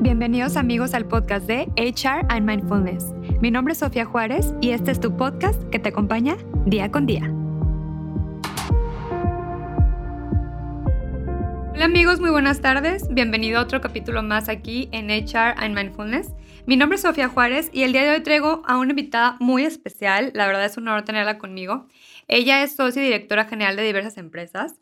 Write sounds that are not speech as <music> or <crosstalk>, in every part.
Bienvenidos amigos al podcast de HR and Mindfulness. Mi nombre es Sofía Juárez y este es tu podcast que te acompaña día con día. Hola amigos, muy buenas tardes. Bienvenido a otro capítulo más aquí en HR and Mindfulness. Mi nombre es Sofía Juárez y el día de hoy traigo a una invitada muy especial. La verdad es un honor tenerla conmigo. Ella es socia y directora general de diversas empresas.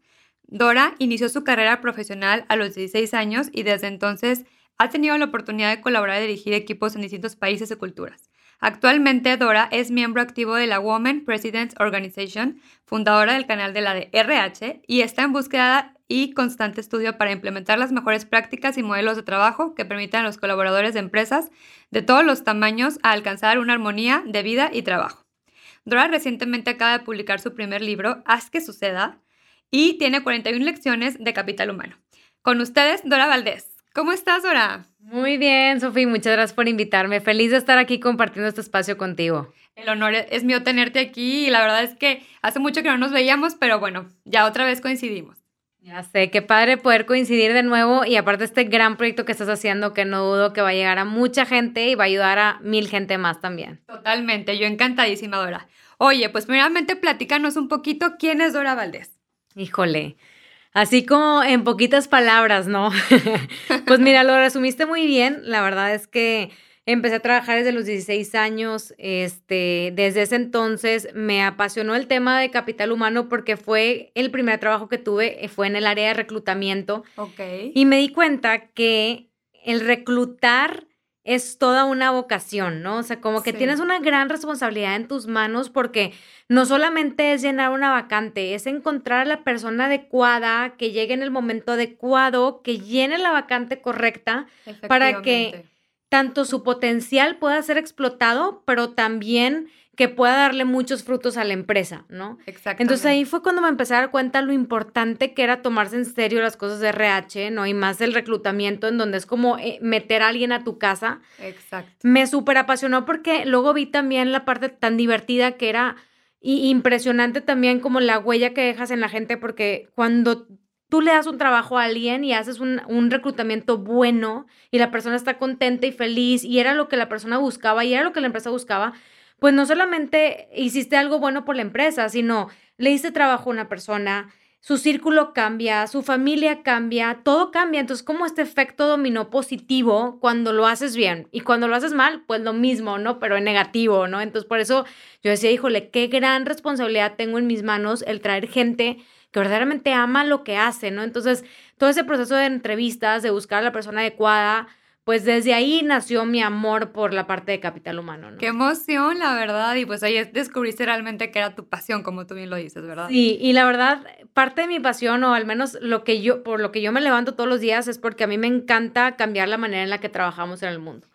Dora inició su carrera profesional a los 16 años y desde entonces ha tenido la oportunidad de colaborar y dirigir equipos en distintos países y culturas. Actualmente, Dora es miembro activo de la Women Presidents Organization, fundadora del canal de la de RH, y está en búsqueda y constante estudio para implementar las mejores prácticas y modelos de trabajo que permitan a los colaboradores de empresas de todos los tamaños a alcanzar una armonía de vida y trabajo. Dora recientemente acaba de publicar su primer libro, Haz que suceda, y tiene 41 lecciones de capital humano. Con ustedes, Dora Valdés. ¿Cómo estás, Dora? Muy bien, Sofía, muchas gracias por invitarme. Feliz de estar aquí compartiendo este espacio contigo. El honor es mío tenerte aquí y la verdad es que hace mucho que no nos veíamos, pero bueno, ya otra vez coincidimos. Ya sé, qué padre poder coincidir de nuevo y aparte este gran proyecto que estás haciendo que no dudo que va a llegar a mucha gente y va a ayudar a mil gente más también. Totalmente, yo encantadísima, Dora. Oye, pues primeramente platícanos un poquito quién es Dora Valdés. Híjole, Así como en poquitas palabras, ¿no? <laughs> pues mira, lo resumiste muy bien. La verdad es que empecé a trabajar desde los 16 años. Este, desde ese entonces me apasionó el tema de capital humano porque fue el primer trabajo que tuve, eh, fue en el área de reclutamiento. Ok. Y me di cuenta que el reclutar es toda una vocación, ¿no? O sea, como que tienes una gran responsabilidad en tus manos porque no solamente es llenar una vacante, es encontrar a la persona adecuada, que llegue en el momento adecuado, que llene la vacante correcta para que tanto su potencial pueda ser explotado, pero también que pueda darle muchos frutos a la empresa, ¿no? Exacto. Entonces ahí fue cuando me empecé a dar cuenta lo importante que era tomarse en serio las cosas de RH, ¿no? Y más el reclutamiento, en donde es como eh, meter a alguien a tu casa. Exacto. Me súper apasionó porque luego vi también la parte tan divertida que era y impresionante también como la huella que dejas en la gente, porque cuando tú le das un trabajo a alguien y haces un, un, reclutamiento bueno y la persona está contenta y feliz y era lo que la persona buscaba y era lo que la empresa buscaba, pues no solamente hiciste algo bueno por la empresa, sino le diste trabajo a una persona, su círculo cambia, su familia cambia, todo cambia. Entonces, como este efecto dominó positivo cuando lo haces bien y cuando lo haces mal, pues lo mismo, ¿no? Pero en negativo, ¿no? Entonces, por eso yo decía, híjole, qué gran responsabilidad tengo en mis manos el traer gente que verdaderamente ama lo que hace, ¿no? Entonces, todo ese proceso de entrevistas, de buscar a la persona adecuada, pues desde ahí nació mi amor por la parte de capital humano. ¿no? Qué emoción, la verdad. Y pues ahí descubriste realmente que era tu pasión, como tú bien lo dices, ¿verdad? Sí, y la verdad, parte de mi pasión, o al menos lo que yo, por lo que yo me levanto todos los días, es porque a mí me encanta cambiar la manera en la que trabajamos en el mundo.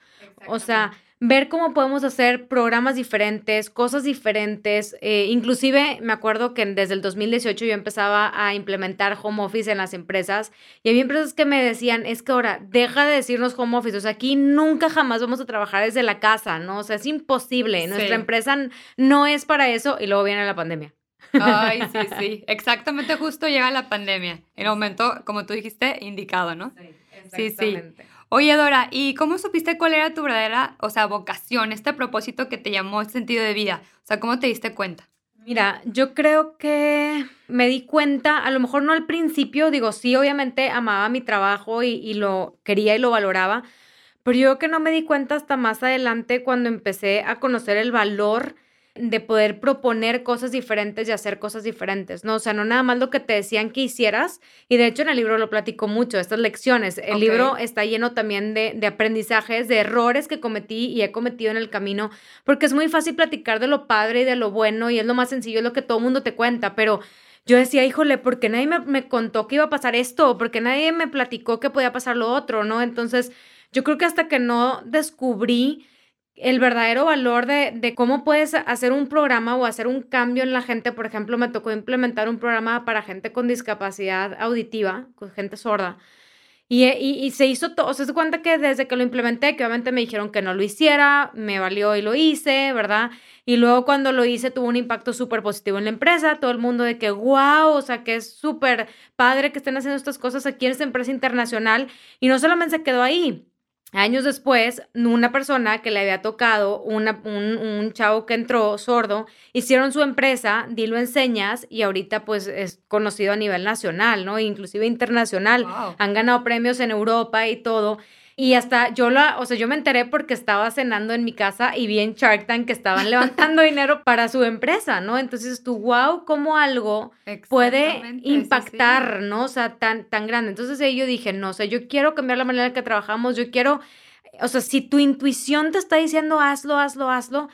O sea, ver cómo podemos hacer programas diferentes, cosas diferentes. Eh, inclusive me acuerdo que desde el 2018 yo empezaba a implementar home office en las empresas y había empresas que me decían, es que ahora deja de decirnos home office, o sea, aquí nunca jamás vamos a trabajar desde la casa, ¿no? O sea, es imposible, nuestra empresa no es para eso y luego viene la pandemia. Ay, sí, <laughs> sí, exactamente justo llega la pandemia, el momento, como tú dijiste, indicado, ¿no? Sí, exactamente. Sí, sí. Oye, Dora, ¿y cómo supiste cuál era tu verdadera, o sea, vocación, este propósito que te llamó este sentido de vida? O sea, ¿cómo te diste cuenta? Mira, yo creo que me di cuenta, a lo mejor no al principio, digo, sí, obviamente amaba mi trabajo y, y lo quería y lo valoraba, pero yo creo que no me di cuenta hasta más adelante cuando empecé a conocer el valor de poder proponer cosas diferentes y hacer cosas diferentes, ¿no? O sea, no nada más lo que te decían que hicieras, y de hecho en el libro lo platico mucho, estas lecciones. El libro está lleno también de, de, aprendizajes, de errores que cometí y he cometido en el camino, porque es muy fácil platicar de lo padre y de lo bueno, y es lo más sencillo, es lo que todo el mundo te cuenta, pero yo decía, híjole, ¿por qué nadie me, me contó que iba a pasar esto? ¿Por qué nadie me platicó que podía pasar lo otro, no? Entonces, yo creo que hasta que no descubrí el verdadero valor de, de, cómo puedes hacer un programa o hacer un cambio en la gente. Por ejemplo, me tocó implementar un programa para gente con discapacidad auditiva, con gente sorda. Y, y, se hizo todo, o sea, se cuenta que desde que lo implementé, que obviamente me dijeron que no lo hiciera, me valió y lo hice, ¿verdad? Y luego cuando lo hice tuvo un impacto súper positivo en la empresa, todo el mundo de que, wow, o sea, que es súper padre que estén haciendo estas cosas aquí en esta empresa internacional. Y no solamente se quedó ahí, Años después, una persona que le había tocado, una, un, un, chavo que entró sordo, hicieron su empresa, Dilo Enseñas, y ahorita pues es conocido a nivel nacional, ¿no? Inclusive internacional. Han ganado premios en Europa y todo. Y hasta yo la, o sea, yo me enteré porque estaba cenando en mi casa y vi en Shark Tank que estaban <laughs> levantando dinero para su empresa, ¿no? Entonces tú, wow, cómo algo puede impactar, ¿no? O sea, tan, tan grande. Entonces ahí yo dije, no, o sea, yo quiero cambiar la manera en que trabajamos, yo quiero, o sea, si tu intuición te está diciendo hazlo, hazlo, hazlo,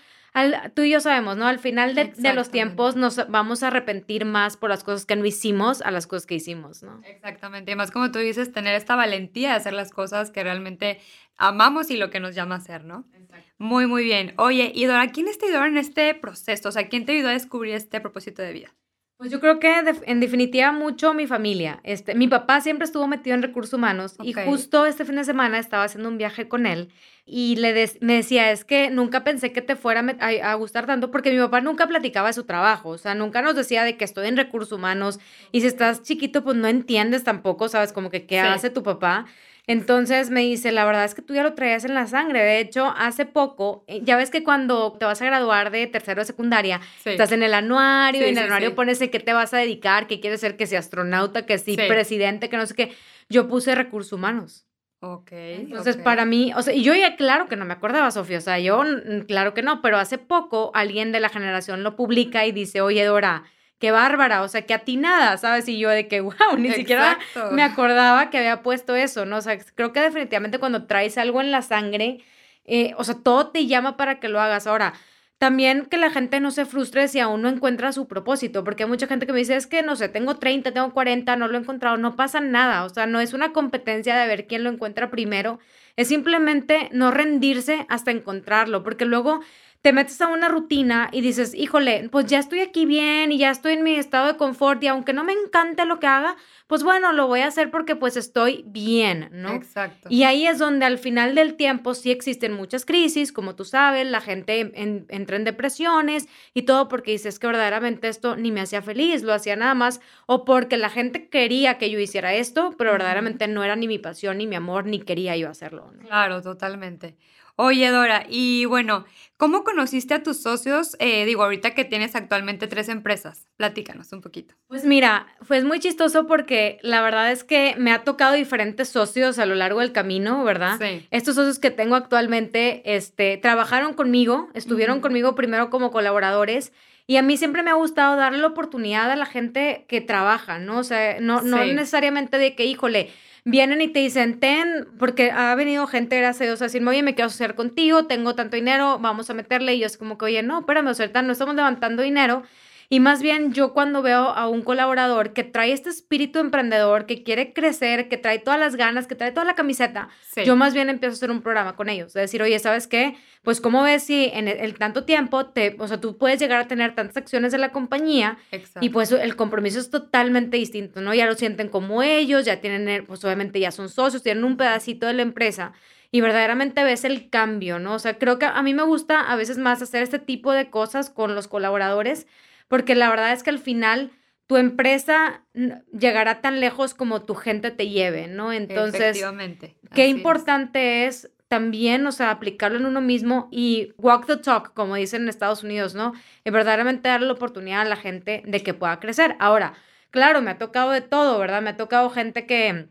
tú y yo sabemos, ¿no? Al final de, los tiempos nos vamos a arrepentir más por las cosas que no hicimos a las cosas que hicimos, ¿no? Exactamente. Y más como tú dices, tener esta valentía de hacer las cosas que realmente amamos y lo que nos llama a hacer, ¿no? Exacto. Muy, muy bien. Oye, y Dora, ¿quién te ayudó en este proceso? O sea, ¿quién te ayudó a descubrir este propósito de vida? Pues yo creo que en definitiva mucho mi familia. Este, mi papá siempre estuvo metido en recursos humanos y justo este fin de semana estaba haciendo un viaje con él y le me decía, es que nunca pensé que te fuera a, gustar tanto porque mi papá nunca platicaba de su trabajo, o sea, nunca nos decía de que estoy en recursos humanos y si estás chiquito pues no entiendes tampoco, sabes, como que qué hace tu papá. Entonces me dice, la verdad es que tú ya lo traías en la sangre. De hecho, hace poco, eh, ya ves que cuando te vas a graduar de tercero de secundaria, estás en el anuario y en el anuario pones en qué te vas a dedicar, qué quieres ser, que sea astronauta, que sí, presidente, que no sé qué. Yo puse recursos humanos. Ok. Entonces, para mí, o sea, y yo ya claro que no me acordaba, Sofía, o sea, yo claro que no, pero hace poco alguien de la generación lo publica y dice, oye, Dora, qué bárbara, o sea, qué atinada, ¿sabes? Y yo de que, <laughs> wow, ni siquiera me acordaba que había puesto eso, ¿no? O sea, creo que definitivamente cuando traes algo en la sangre, eh, o sea, todo te llama para que lo hagas. Ahora, también que la gente no se frustre si aún no encuentra su propósito, porque hay mucha gente que me dice, es que no sé, tengo 30, tengo 40, no lo he encontrado, no pasa nada, o sea, no es una competencia de ver quién lo encuentra primero, es simplemente no rendirse hasta encontrarlo, porque luego te metes a una rutina y dices, híjole, pues ya estoy aquí bien y ya estoy en mi estado de confort y aunque no me encante lo que haga, pues bueno, lo voy a hacer porque pues estoy bien, ¿no? Exacto. Y ahí es donde al final del tiempo sí existen muchas crisis, como tú sabes, la gente entra en depresiones y todo porque dices que verdaderamente esto ni me hacía feliz, lo hacía nada más o porque la gente quería que yo hiciera esto, pero verdaderamente no era ni mi pasión, ni mi amor, ni quería yo hacerlo. Claro, totalmente. Oye, Dora, y bueno, ¿cómo conociste a tus socios? Eh, digo, ahorita que tienes actualmente tres empresas, platícanos un poquito. Pues mira, fue muy chistoso porque la verdad es que me ha tocado diferentes socios a lo largo del camino, ¿verdad? Sí. Estos socios que tengo actualmente, este, trabajaron conmigo, estuvieron conmigo primero como colaboradores. Y a mí siempre me ha gustado darle la oportunidad a la gente que trabaja, ¿no? O sea, no, no necesariamente de que, híjole, vienen y te dicen, ten, porque ha venido gente, gracias a Dios, a decirme, oye, me quiero asociar contigo, tengo tanto dinero, vamos a meterle. Y yo es como que, oye, no, espérame, sea, no estamos levantando dinero. Y más bien yo cuando veo a un colaborador que trae este espíritu emprendedor, que quiere crecer, que trae todas las ganas, que trae toda la camiseta, yo más bien empiezo a hacer un programa con ellos. De decir, oye, ¿sabes qué? Pues cómo ves si en el, tanto tiempo, te, o sea, tú puedes llegar a tener tantas acciones de la compañía y pues el compromiso es totalmente distinto, ¿no? Ya lo sienten como ellos, ya tienen, pues obviamente ya son socios, tienen un pedacito de la empresa y verdaderamente ves el cambio, ¿no? O sea, creo que a mí me gusta a veces más hacer este tipo de cosas con los colaboradores porque la verdad es que al final tu empresa llegará tan lejos como tu gente te lleve, ¿no? Entonces, Efectivamente. qué importante es. también, o sea, aplicarlo en uno mismo y walk the talk, como dicen en Estados Unidos, ¿no? Y verdaderamente darle la oportunidad a la gente de que pueda crecer. Ahora, claro, me ha tocado de todo, ¿verdad? Me ha tocado gente que,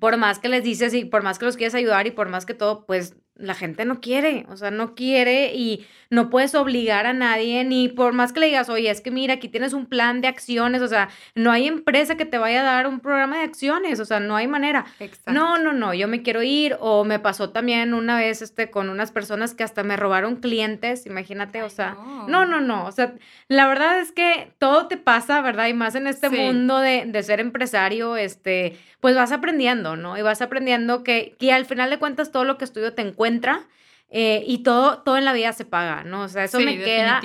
por más que les dices y por más que los quieres ayudar y por más que todo, pues la gente no quiere, o sea, no quiere y no puedes obligar a nadie, ni por más que le digas, oye, es que mira, aquí tienes un plan de acciones, o sea, no hay empresa que te vaya a dar un programa de acciones, o sea, no hay manera. No, no, no, yo me quiero ir, o me pasó también una vez este, con unas personas que hasta me robaron clientes, imagínate, o sea, no. no, no, o sea, la verdad es que todo te pasa, ¿verdad? Y más en este mundo de, de ser empresario, este, pues vas aprendiendo, ¿no? Y vas aprendiendo que, que al final de cuentas todo lo que estudio te encuentra. Eh, y todo, todo en la vida se paga, ¿no? O sea, eso me queda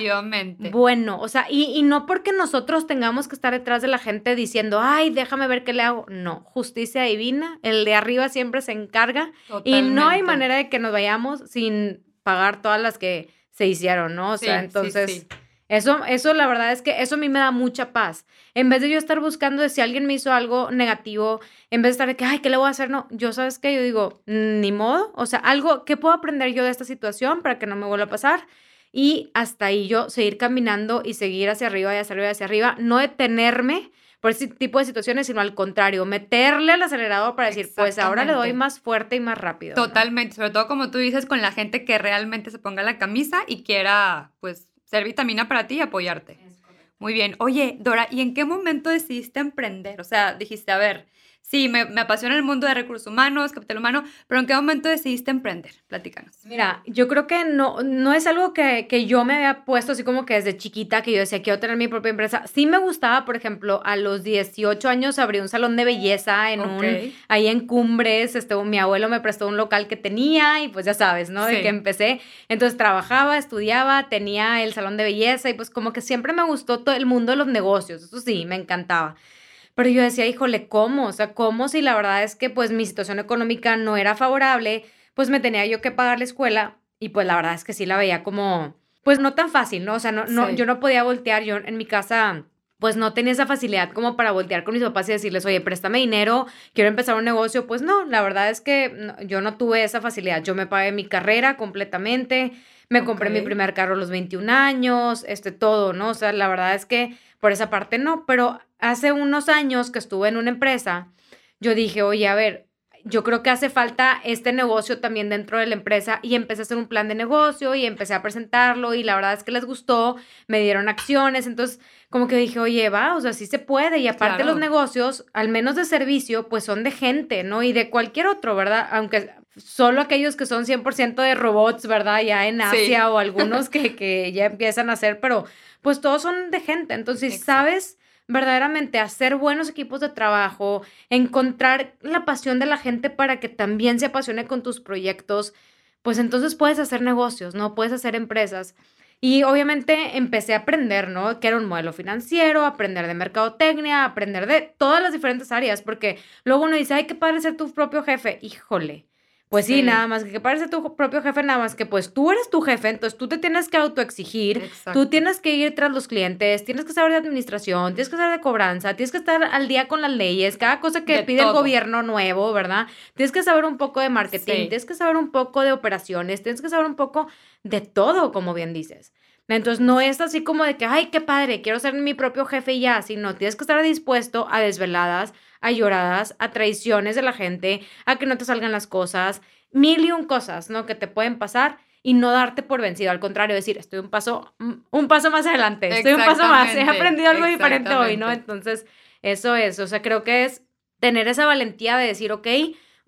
bueno. O sea, y, y, no porque nosotros tengamos que estar detrás de la gente diciendo, ay, déjame ver qué le hago. No, justicia divina, el de arriba siempre se encarga. Y no hay manera de que nos vayamos sin pagar todas las que se hicieron, ¿no? O sea, entonces Eso, eso la verdad es que eso a mí me da mucha paz. En vez de yo estar buscando de si alguien me hizo algo negativo, en vez de estar de que, ay, ¿qué le voy a hacer? No, yo sabes que yo digo, ni modo, o sea, algo, ¿qué puedo aprender yo de esta situación para que no me vuelva a pasar? Y hasta ahí yo seguir caminando y seguir hacia arriba y hacia arriba y hacia arriba, no detenerme por ese tipo de situaciones, sino al contrario, meterle al acelerador para decir, pues ahora le doy más fuerte y más rápido. Totalmente, sobre todo como tú dices, con la gente que realmente se ponga la camisa y quiera, pues, ser vitamina para ti y apoyarte. Muy bien. Oye, Dora, ¿y en qué momento decidiste emprender? O sea, dijiste, a ver, sí, me, apasiona el mundo de recursos humanos, capital humano, pero ¿en qué momento decidiste emprender? Platícanos. Mira, yo creo que no, no es algo que, yo me había puesto así como que desde chiquita, que yo decía, quiero tener mi propia empresa. Sí me gustaba, por ejemplo, a los 18 años abrí un salón de belleza en un, ahí en Cumbres, este, mi abuelo me prestó un local que tenía y pues ya sabes, ¿no? De que empecé. Entonces trabajaba, estudiaba, tenía el salón de belleza y pues como que siempre me gustó todo el mundo de los negocios, eso sí, me encantaba. Pero yo decía, híjole, ¿cómo? O sea, ¿cómo si la verdad es que pues mi situación económica no era favorable? Pues me tenía yo que pagar la escuela y pues la verdad es que sí la veía como, pues no tan fácil, ¿no? O sea, no, no, yo no podía voltear, yo en mi casa pues no tenía esa facilidad como para voltear con mis papás y decirles, oye, préstame dinero, quiero empezar un negocio. Pues no, la verdad es que yo no tuve esa facilidad. Yo me pagué mi carrera completamente, me compré mi primer carro a los 21 años, este, todo, ¿no? O sea, la verdad es que por esa parte no, pero hace unos años que estuve en una empresa, yo dije, oye, a ver, yo creo que hace falta este negocio también dentro de la empresa y empecé a hacer un plan de negocio y empecé a presentarlo y la verdad es que les gustó, me dieron acciones, entonces como que dije, oye, va, o sea, sí se puede y aparte los negocios, al menos de servicio, pues son de gente, ¿no? Y de cualquier otro, ¿verdad? Aunque solo aquellos que son 100% de robots, ¿verdad? Ya en Asia o algunos <laughs> que, que ya empiezan a hacer, pero pues todos son de gente. Entonces, sabes verdaderamente hacer buenos equipos de trabajo, encontrar la pasión de la gente para que también se apasione con tus proyectos, pues entonces puedes hacer negocios, ¿no? Puedes hacer empresas. Y obviamente empecé a aprender, ¿no? Que era un modelo financiero, aprender de mercadotecnia, aprender de todas las diferentes áreas, porque luego uno dice, ay, qué padre ser tu propio jefe. Híjole, pues sí. nada más que, que parece tu propio jefe, nada más que pues tú eres tu jefe, entonces tú te tienes que autoexigir, tú tienes que ir tras los clientes, tienes que saber de administración, tienes que saber de cobranza, tienes que estar al día con las leyes, cada cosa que pide el gobierno nuevo, ¿verdad? Tienes que saber un poco de marketing, tienes que saber un poco de operaciones, tienes que saber un poco de todo, como bien dices. Entonces no es así como de que, ay, qué padre, quiero ser mi propio jefe y ya, sino tienes que estar dispuesto a desveladas, a lloradas, a traiciones de la gente, a que no te salgan las cosas, mil y un cosas, ¿no? Que te pueden pasar y no darte por vencido, al contrario, decir, estoy un paso, un paso más adelante, estoy un paso más, he aprendido algo diferente hoy, ¿no? Entonces, eso es, o sea, creo que es tener esa valentía de decir, ok,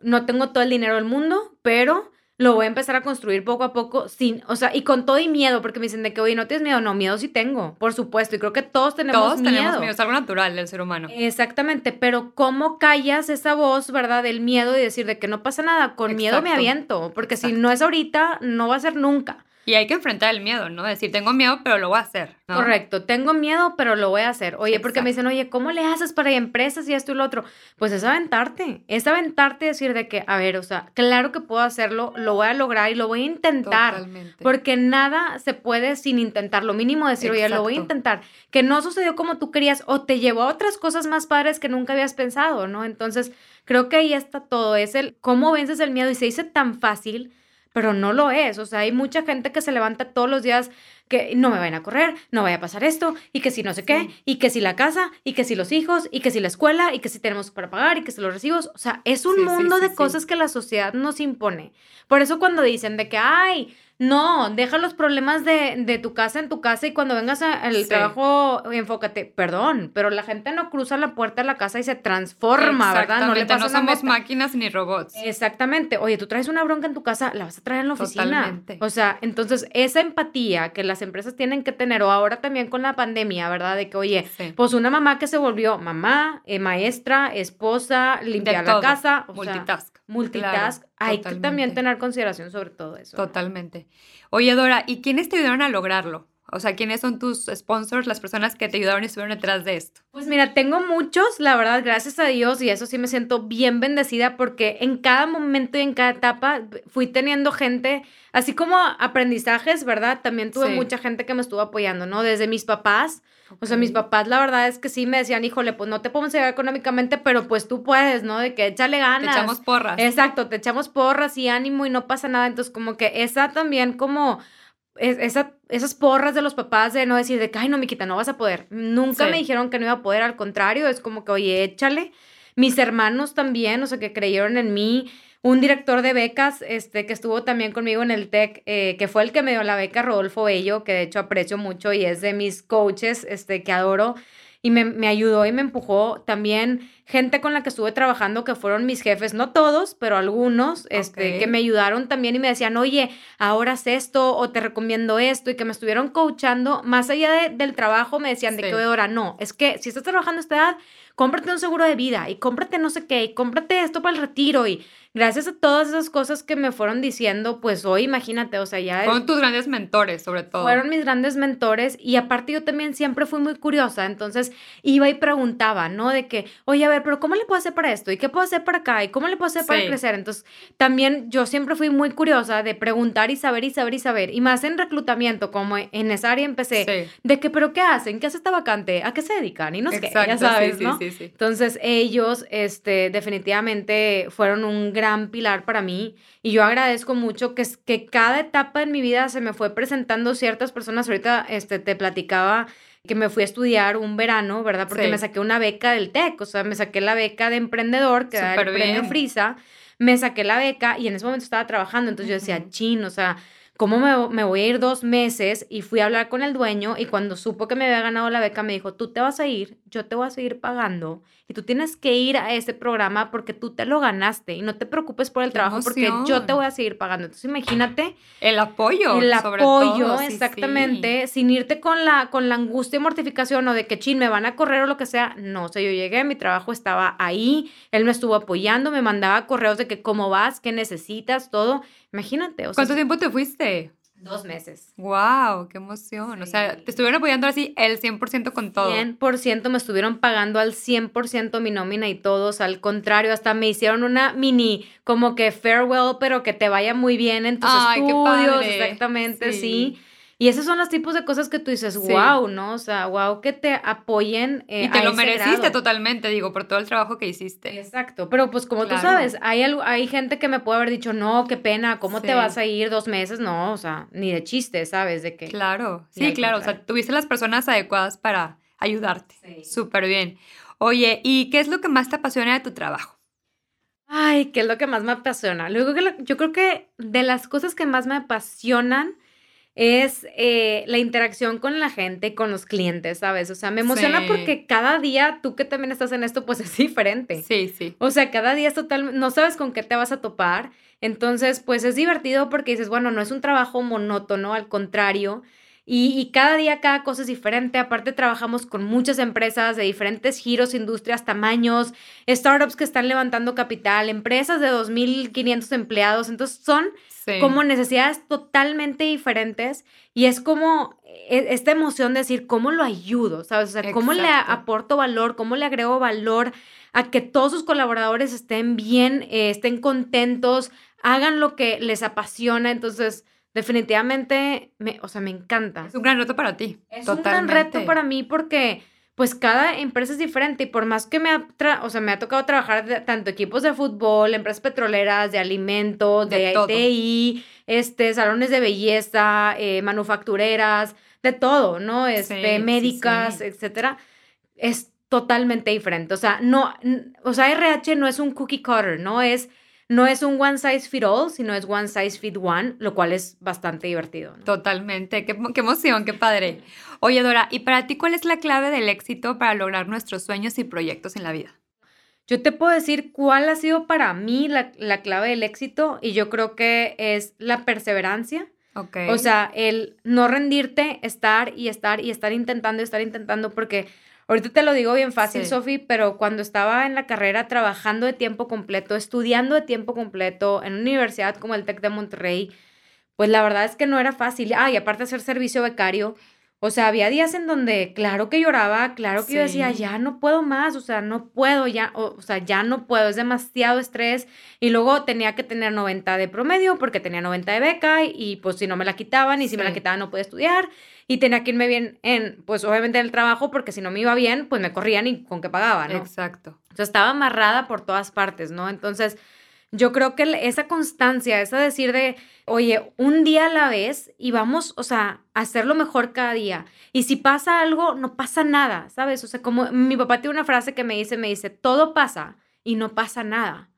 no tengo todo el dinero del mundo, pero lo voy a empezar a construir poco a poco, sin, o sea, y con todo y miedo, porque me dicen de que, oye, ¿no tienes miedo? No, miedo sí tengo, por supuesto, y creo que todos tenemos miedo. Todos tenemos miedo, es algo natural del ser humano. Exactamente, pero ¿cómo callas esa voz, verdad, del miedo y decir de que no pasa nada? Con miedo me aviento, porque si no es ahorita, no va a ser nunca. Y hay que enfrentar el miedo, ¿no? Decir, tengo miedo, pero lo voy a hacer. Correcto, tengo miedo, pero lo voy a hacer. Oye, porque me dicen, oye, ¿cómo le haces para empresas y esto y lo otro? Pues es aventarte, es aventarte y decir de que, a ver, o sea, claro que puedo hacerlo, lo voy a lograr y lo voy a intentar. Totalmente. Porque nada se puede sin intentar, lo mínimo decir, oye, lo voy a intentar. Que no sucedió como tú querías o te llevó a otras cosas más padres que nunca habías pensado, ¿no? Entonces, creo que ahí está todo, es el cómo vences el miedo y se dice tan fácil pero no lo es. O sea, hay mucha gente que se levanta todos los días que no me vayan a correr, no vaya a pasar esto, y que si no sé qué, y que si la casa, y que si los hijos, y que si la escuela, y que si tenemos para pagar, y que si los recibos. O sea, es un mundo de cosas que la sociedad nos impone. Por eso cuando dicen de que, ay, no, deja los problemas de, tu casa en tu casa y cuando vengas al trabajo, enfócate. Perdón, pero la gente no cruza la puerta de la casa y se transforma, ¿verdad? No le pasa No somos máquinas ni robots. Exactamente. Oye, tú traes una bronca en tu casa, la vas a traer en la oficina. Totalmente. O sea, entonces esa empatía que las empresas tienen que tener, o ahora también con la pandemia, ¿verdad? De que, oye, pues una mamá que se volvió mamá, eh, maestra, esposa, limpiar la casa. multitask. Multitask. Hay que también tener consideración sobre todo eso. Totalmente. Oye, Dora, ¿y quiénes te ayudaron a lograrlo? O sea, ¿quiénes son tus sponsors, las personas que te ayudaron y estuvieron detrás de esto? Pues mira, tengo muchos, la verdad, gracias a Dios, y eso sí me siento bien bendecida porque en cada momento y en cada etapa fui teniendo gente, así como aprendizajes, ¿verdad? También tuve mucha gente que me estuvo apoyando, ¿no? Desde mis papás, o sea, mis papás, la verdad es que sí me decían, híjole, pues no te podemos ayudar económicamente, pero pues tú puedes, ¿no? De que échale ganas. Te echamos porras. Exacto, te echamos porras y ánimo y no pasa nada. Entonces, como que esa también como esa, esas porras de los papás de no decir de que, ay, no, Miquita, no vas a poder. Nunca me dijeron que no iba a poder, al contrario, es como que, oye, échale. Mis hermanos también, o sea, que creyeron en mí. Un director de becas, este, que estuvo también conmigo en el TEC, eh, que fue el que me dio la beca, Rodolfo Bello, que de hecho aprecio mucho y es de mis coaches, este, que adoro y me, me, ayudó y me empujó. También gente con la que estuve trabajando que fueron mis jefes, no todos, pero algunos, este, que me ayudaron también y me decían, oye, ahora haz esto o te recomiendo esto y que me estuvieron coachando. Más allá del trabajo, me decían de qué hora, no, es que si estás trabajando a esta edad, cómprate un seguro de vida y cómprate no sé qué y cómprate esto para el retiro y gracias a todas esas cosas que me fueron diciendo, pues hoy imagínate, o sea, ya... Fueron tus grandes mentores, sobre todo. Fueron mis grandes mentores y aparte yo también siempre fui muy curiosa, entonces iba y preguntaba, ¿no? De que, oye, a ver, pero ¿cómo le puedo hacer para esto? ¿Y qué puedo hacer para acá? ¿Y cómo le puedo hacer para crecer? Entonces, también yo siempre fui muy curiosa de preguntar y saber y saber y saber. Y más en reclutamiento, como en esa área empecé, de que, pero ¿qué hacen? ¿Qué hace esta vacante? ¿A qué se dedican? Y no sé qué, ya sabes, ¿no? Entonces, ellos, este, definitivamente fueron un gran pilar para mí y yo agradezco mucho que, que cada etapa en mi vida se me fue presentando ciertas personas. Ahorita este, te platicaba que me fui a estudiar un verano, ¿verdad? Porque me saqué una beca del TEC, o sea, me saqué la beca de emprendedor, que era el premio Frisa, me saqué la beca y en ese momento estaba trabajando, entonces yo decía, chin, o sea, ¿cómo me, me, voy a ir dos meses? Y fui a hablar con el dueño y cuando supo que me había ganado la beca me dijo, tú te vas a ir, yo te voy a seguir pagando y tú tienes que ir a ese programa porque tú te lo ganaste y no te preocupes por el trabajo porque yo te voy a seguir pagando. Entonces imagínate. El apoyo. El apoyo, exactamente, sin irte con la, con la angustia y mortificación o de que, chin, me van a correr o lo que sea. No, o sea, yo llegué, mi trabajo estaba ahí, él me estuvo apoyando, me mandaba correos de que cómo vas, qué necesitas, todo. Imagínate. ¿Cuánto tiempo te fuiste? Dos meses. ¡Wow! ¡Qué emoción! O sea, te estuvieron apoyando así el 100% con todo. 100% me estuvieron pagando al 100% mi nómina y todos. Al contrario, hasta me hicieron una mini, como que farewell, pero que te vaya muy bien en tus Ay, estudios. Qué Exactamente, sí. Y esos son los tipos de cosas que tú dices, wow, ¿no? O sea, wow, que te apoyen. Eh, y te lo mereciste totalmente, digo, por todo el trabajo que hiciste. Exacto, pero pues como tú sabes, hay, hay gente que me puede haber dicho, no, qué pena, ¿cómo te vas a ir dos meses? No, o sea, ni de chiste, ¿sabes? De que... Claro, sí, claro, o sea, tuviste las personas adecuadas para ayudarte. Sí. Súper bien. Oye, ¿y qué es lo que más te apasiona de tu trabajo? Ay, ¿qué es lo que más me apasiona? Luego, yo creo que de las cosas que más me apasionan es eh, la interacción con la gente, con los clientes, ¿sabes? O sea, me emociona porque cada día, tú que también estás en esto, pues es diferente. Sí, sí. O sea, cada día es total, no sabes con qué te vas a topar. Entonces, pues es divertido porque dices, bueno, no es un trabajo monótono, al contrario. Y, y, cada día cada cosa es diferente. Aparte trabajamos con muchas empresas de diferentes giros, industrias, tamaños, startups que están levantando capital, empresas de 2.500 empleados. Entonces son como necesidades totalmente diferentes y es como e, esta emoción de decir, ¿cómo lo ayudo? ¿Sabes? O sea, ¿cómo le aporto valor? ¿Cómo le agrego valor a que todos sus colaboradores estén bien, eh, estén contentos, hagan lo que les apasiona? Entonces, definitivamente, me, o sea, me encanta. Es un gran reto para ti. Es un gran reto para mí porque pues cada empresa es diferente y por más que me ha, o sea, me ha tocado trabajar tanto equipos de fútbol, empresas petroleras, de alimentos, de, de este, salones de belleza, eh, manufactureras, de todo, ¿no? Este, médicas, etcétera, es totalmente diferente. O sea, no, o sea, RH no es un cookie cutter, ¿no? Es no es un one size fit all, sino es one size fit one, lo cual es bastante divertido. Totalmente, qué, qué, emoción, qué padre. Oye, Dora, ¿y para ti cuál es la clave del éxito para lograr nuestros sueños y proyectos en la vida? Yo te puedo decir cuál ha sido para mí la, la clave del éxito y yo creo que es la perseverancia. Okay. O sea, el no rendirte, estar y estar y estar intentando y estar intentando porque Ahorita te lo digo bien fácil, Sofi, pero cuando estaba en la carrera trabajando de tiempo completo, estudiando de tiempo completo en una universidad como el TEC de Monterrey, pues la verdad es que no era fácil. Ah, y aparte hacer servicio becario, O sea, había días en donde, claro que lloraba, claro que yo decía, ya no puedo más, o sea, no puedo, ya, o, sea, ya no puedo, es demasiado estrés. Y luego tenía que tener 90 de promedio porque tenía 90 de beca y, pues si no me la quitaban y si me la quitaban no podía estudiar. Y tenía que irme bien en, pues obviamente en el trabajo porque si no me iba bien, pues me corrían y con qué pagaban, ¿no? Exacto. O sea, estaba amarrada por todas partes, ¿no? Entonces, yo creo que esa constancia, esa decir de, oye, un día a la vez y vamos, o sea, a hacerlo mejor cada día. Y si pasa algo, no pasa nada, ¿sabes? O sea, como mi papá tiene una frase que me dice, me dice, todo pasa y no pasa nada.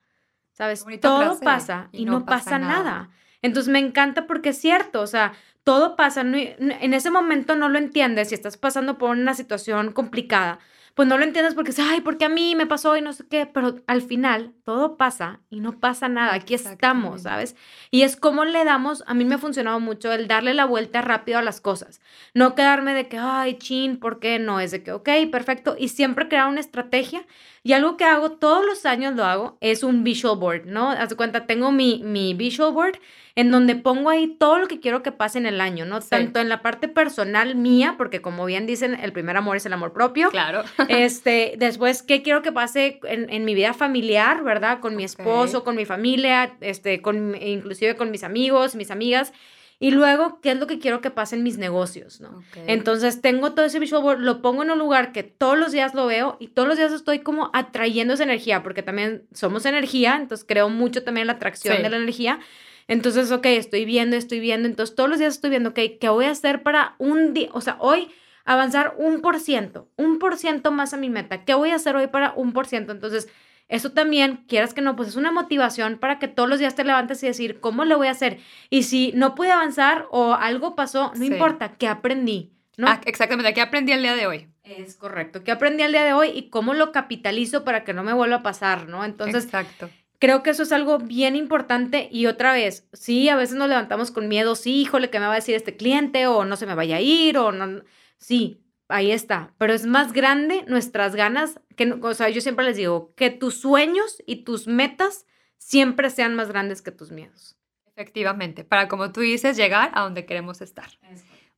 ¿Sabes? Todo pasa y, no, pasa, nada. Entonces me encanta porque es cierto, o sea, todo pasa, en ese momento no lo entiendes si estás pasando por una situación complicada, pues no lo entiendes porque ay, porque a mí me pasó y no sé qué, pero al final todo pasa y no pasa nada, aquí estamos, ¿sabes? Y es como le damos, a mí me ha funcionado mucho el darle la vuelta rápido a las cosas, no quedarme de que, ay, chin, ¿por qué no? Es de que, ok, perfecto, y siempre crear una estrategia. Y algo que hago todos los años lo hago es un visual board, ¿no? Haz de cuenta, tengo mi, mi visual board en donde pongo ahí todo lo que quiero que pase en el año, ¿no? Tanto en la parte personal mía, porque como bien dicen, el primer amor es el amor propio. Claro. <laughs> este, después, ¿qué quiero que pase en, en mi vida familiar, verdad? Con mi esposo, con mi familia, este, con, inclusive con mis amigos, mis amigas. Y luego, ¿qué es lo que quiero que pase en mis negocios? ¿no? Entonces, tengo todo ese visual board, lo pongo en un lugar que todos los días lo veo y todos los días estoy como atrayendo esa energía, porque también somos energía, entonces creo mucho también la atracción de la energía. Entonces, ok, estoy viendo, estoy viendo. Entonces, todos los días estoy viendo, ok, ¿qué voy a hacer para un día? O sea, hoy avanzar un por ciento, un por ciento más a mi meta. ¿Qué voy a hacer hoy para un por ciento? Entonces, eso también, quieras que no, pues es una motivación para que todos los días te levantes y decir, ¿cómo le voy a hacer? Y si no pude avanzar o algo pasó, no importa, ¿qué aprendí? ¿no? Ah, exactamente, ¿qué aprendí el día de hoy? Es correcto, ¿qué aprendí el día de hoy y cómo lo capitalizo para que no me vuelva a pasar, ¿no? Entonces, Exacto. Creo que eso es algo bien importante y otra vez, sí, a veces nos levantamos con miedo, sí, híjole, ¿qué me va a decir este cliente? O no se me vaya a ir, o no, sí, ahí está, pero es más grande nuestras ganas, que, o sea, yo siempre les digo, que tus sueños y tus metas siempre sean más grandes que tus miedos. Efectivamente, para como tú dices, llegar a donde queremos estar.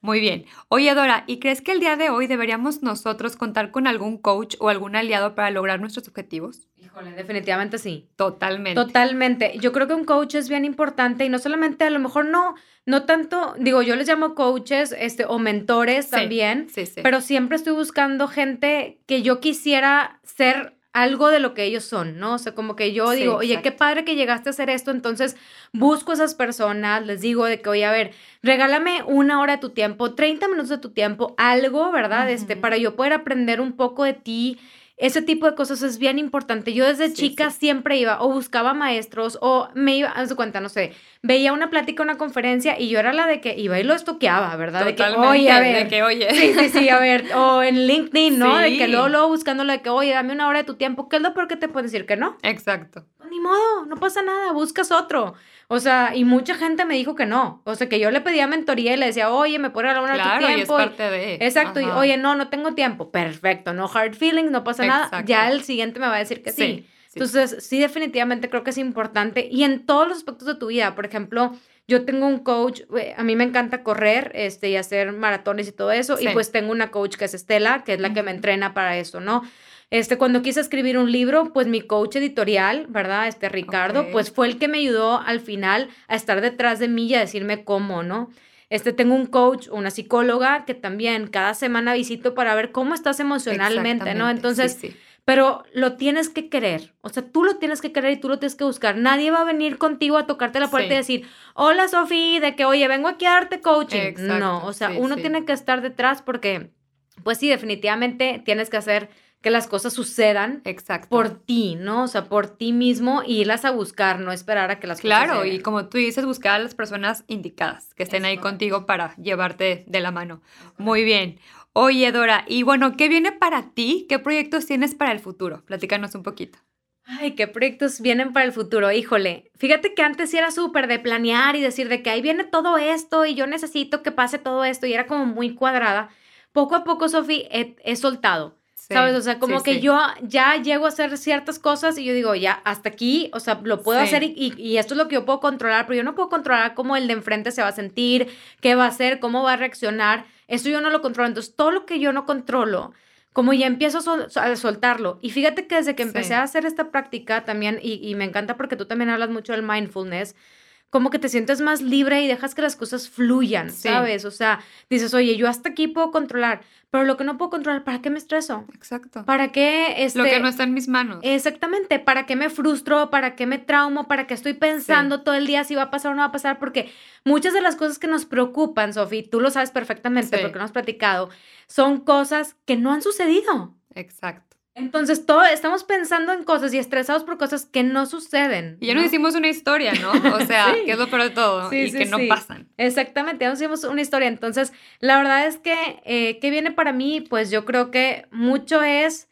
Muy bien. Oye, Dora, ¿y crees que el día de hoy deberíamos nosotros contar con algún coach o algún aliado para lograr nuestros objetivos? Híjole, definitivamente sí. Totalmente. Totalmente. Yo creo que un coach es bien importante y no solamente, a lo mejor no, no tanto, digo, yo les llamo coaches este, o mentores también, sí, sí. pero siempre estoy buscando gente que yo quisiera ser algo de lo que ellos son, ¿no? O sea, como que yo digo, oye, qué padre que llegaste a hacer esto, entonces busco a esas personas, les digo de que, oye, a ver, regálame una hora de tu tiempo, 30 minutos de tu tiempo, algo, ¿verdad? Este, para yo poder aprender un poco de ti, ese tipo de cosas es bien importante. Yo desde chica siempre iba o buscaba maestros o me iba, a su cuenta, no sé, veía una plática, una conferencia y yo era la de que iba y lo estoqueaba, ¿verdad? de que, oye, a ver. De que, oye. Sí, sí, sí, a ver. O en LinkedIn, ¿no? De que luego, luego buscando de que, oye, dame una hora de tu tiempo. ¿Qué es lo peor que te puede decir que no? Exacto. Ni modo, no pasa nada, buscas otro. O sea, y mucha gente me dijo que no. O sea, que yo le pedía mentoría y le decía, oye, ¿me puedes regalar una tu tiempo? Y es parte de. Exacto. Y, oye, no, no tengo tiempo. Perfecto. No hard feelings, no pasa nada. Ya el siguiente me va a decir que sí. Entonces, sí, definitivamente creo que es importante. Y en todos los aspectos de tu vida. Por ejemplo, yo tengo un coach, eh, a mí me encanta correr este, y hacer maratones y todo eso. Y pues tengo una coach que es Estela, que es la que me entrena para eso, ¿no? Este, cuando quise escribir un libro, pues mi coach editorial, ¿verdad? Este Ricardo, pues fue el que me ayudó al final a estar detrás de mí y a decirme cómo, ¿no? Este, tengo un coach, una psicóloga que también cada semana visito para ver cómo estás emocionalmente, ¿no? Entonces, pero lo tienes que querer, o sea, tú lo tienes que querer y tú lo tienes que buscar. Nadie va a venir contigo a tocarte la puerta y decir, hola Sofía, de que, oye, vengo aquí a darte coaching. no, o sea, uno tiene que estar detrás porque, pues sí, definitivamente tienes que hacer que las cosas sucedan Exacto. por ti, ¿no? O sea, por ti mismo y irlas a buscar, no esperar a que las claro, cosas Claro, y como tú dices, buscar a las personas indicadas que estén ahí contigo para llevarte de la mano. Muy bien. Oye, Dora, y bueno, ¿qué viene para ti? ¿Qué proyectos tienes para el futuro? Platícanos un poquito. Ay, qué proyectos vienen para el futuro, híjole. Fíjate que antes sí era súper de planear y decir de que ahí viene todo esto y yo necesito que pase todo esto y era como muy cuadrada. Poco a poco, Sofi, he soltado. ¿Sabes? O sea, como que yo ya llego a hacer ciertas cosas y yo digo, ya, hasta aquí, o sea, lo puedo hacer y, y, esto es lo que yo puedo controlar, pero yo no puedo controlar cómo el de enfrente se va a sentir, qué va a hacer, cómo va a reaccionar. eso yo no lo controlo. Entonces, todo lo que yo no controlo, como ya empiezo a, soltarlo. Y fíjate que desde que empecé a hacer esta práctica también, y, y me encanta porque tú también hablas mucho del mindfulness, como que te sientes más libre y dejas que las cosas fluyan, ¿sabes? O sea, dices, oye, yo hasta aquí puedo controlar, pero lo que no puedo controlar, ¿para qué me estreso? Exacto. ¿Para qué? Este, lo que no está en mis manos. Exactamente, ¿para qué me frustro? ¿Para qué me traumo? ¿Para qué estoy pensando todo el día si va a pasar o no va a pasar? Porque muchas de las cosas que nos preocupan, Sofi, tú lo sabes perfectamente porque nos has platicado, son cosas que no han sucedido. Exacto. Entonces, todo, estamos pensando en cosas y estresados por cosas que no suceden. Y ya nos hicimos una historia, ¿no? O sea, <laughs> que es lo peor de todo y que no pasan. Exactamente, ya nos hicimos una historia. Entonces, la verdad es que, eh, ¿qué viene para mí? Pues yo creo que mucho es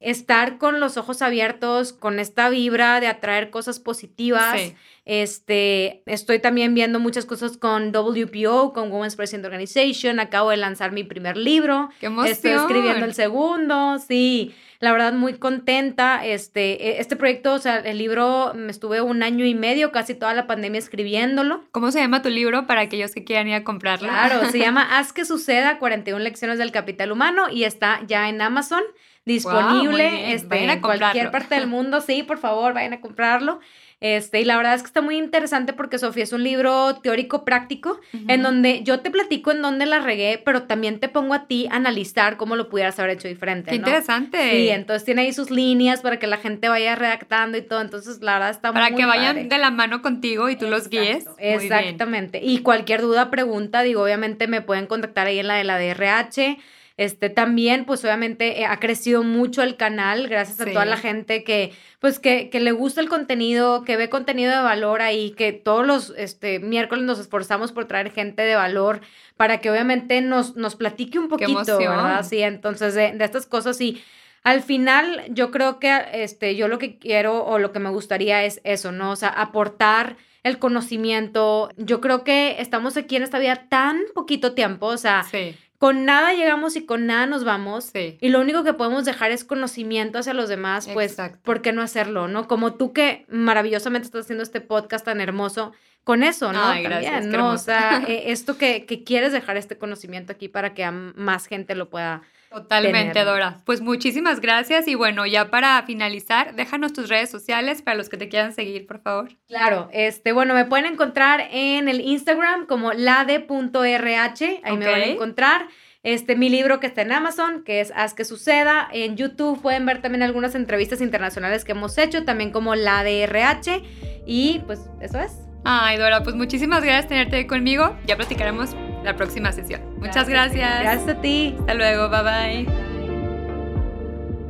estar con los ojos abiertos, con esta vibra de atraer cosas positivas. Este, estoy también viendo muchas cosas con WPO, con Women's President Organization. Acabo de lanzar mi primer libro. ¡Qué emoción! Estoy escribiendo el segundo, sí la verdad muy contenta. Este, e, este proyecto, o sea, el libro me estuve un año y medio, casi toda la pandemia escribiéndolo. ¿Cómo se llama tu libro para aquellos que quieran ir a comprarlo? Claro, se llama <laughs> Haz que suceda, 41 lecciones del capital humano y está ya en Amazon disponible este, en cualquier parte del mundo. Sí, por favor, vayan a comprarlo. Este, y la verdad es que está muy interesante porque Sofía es un libro teórico práctico en donde yo te platico en dónde la regué, pero también te pongo a ti a analizar cómo lo pudieras haber hecho diferente. Qué interesante. Sí, entonces tiene ahí sus líneas para que la gente vaya redactando y todo. Entonces, la verdad está para muy Para que vayan de la mano contigo y tú los guíes. Exactamente. Y cualquier duda, pregunta, digo, obviamente me pueden contactar ahí en la de la DRH. Este, también, pues obviamente eh, ha crecido mucho el canal gracias a toda la gente que, pues que, que, le gusta el contenido, que ve contenido de valor ahí, que todos los este, miércoles nos esforzamos por traer gente de valor para que obviamente nos, nos platique un poquito, ¿verdad? Sí, entonces de, de estas cosas y... Al final, yo creo que este, yo lo que quiero o lo que me gustaría es eso, ¿no? O sea, aportar el conocimiento. Yo creo que estamos aquí en esta vida tan poquito tiempo, o sea, sí con nada llegamos y con nada nos vamos. Y lo único que podemos dejar es conocimiento hacia los demás, pues, ¿por qué no hacerlo, no? Como tú que maravillosamente estás haciendo este podcast tan hermoso, con eso, ¿no? Ay, gracias, ¿no? O sea, <laughs> eh, esto que, que, quieres dejar este conocimiento aquí para que más gente lo pueda Totalmente, Dora. Pues muchísimas gracias y bueno, ya para finalizar, déjanos tus redes sociales para los que te quieran seguir, por favor. Claro, este, bueno, me pueden encontrar en el Instagram como lade.rh, ahí me van a encontrar. Este, mi libro que está en Amazon, que es Haz que suceda. En YouTube pueden ver también algunas entrevistas internacionales que hemos hecho, también como la de RH. Y pues eso es. Ay, Dora, pues muchísimas gracias por tenerte conmigo. Ya platicaremos la próxima sesión. Muchas gracias. Gracias a ti. Hasta luego. Bye bye.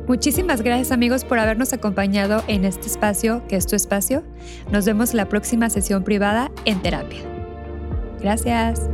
Muchísimas gracias amigos por habernos acompañado en este espacio que es tu espacio. Nos vemos la próxima sesión privada en terapia. Gracias.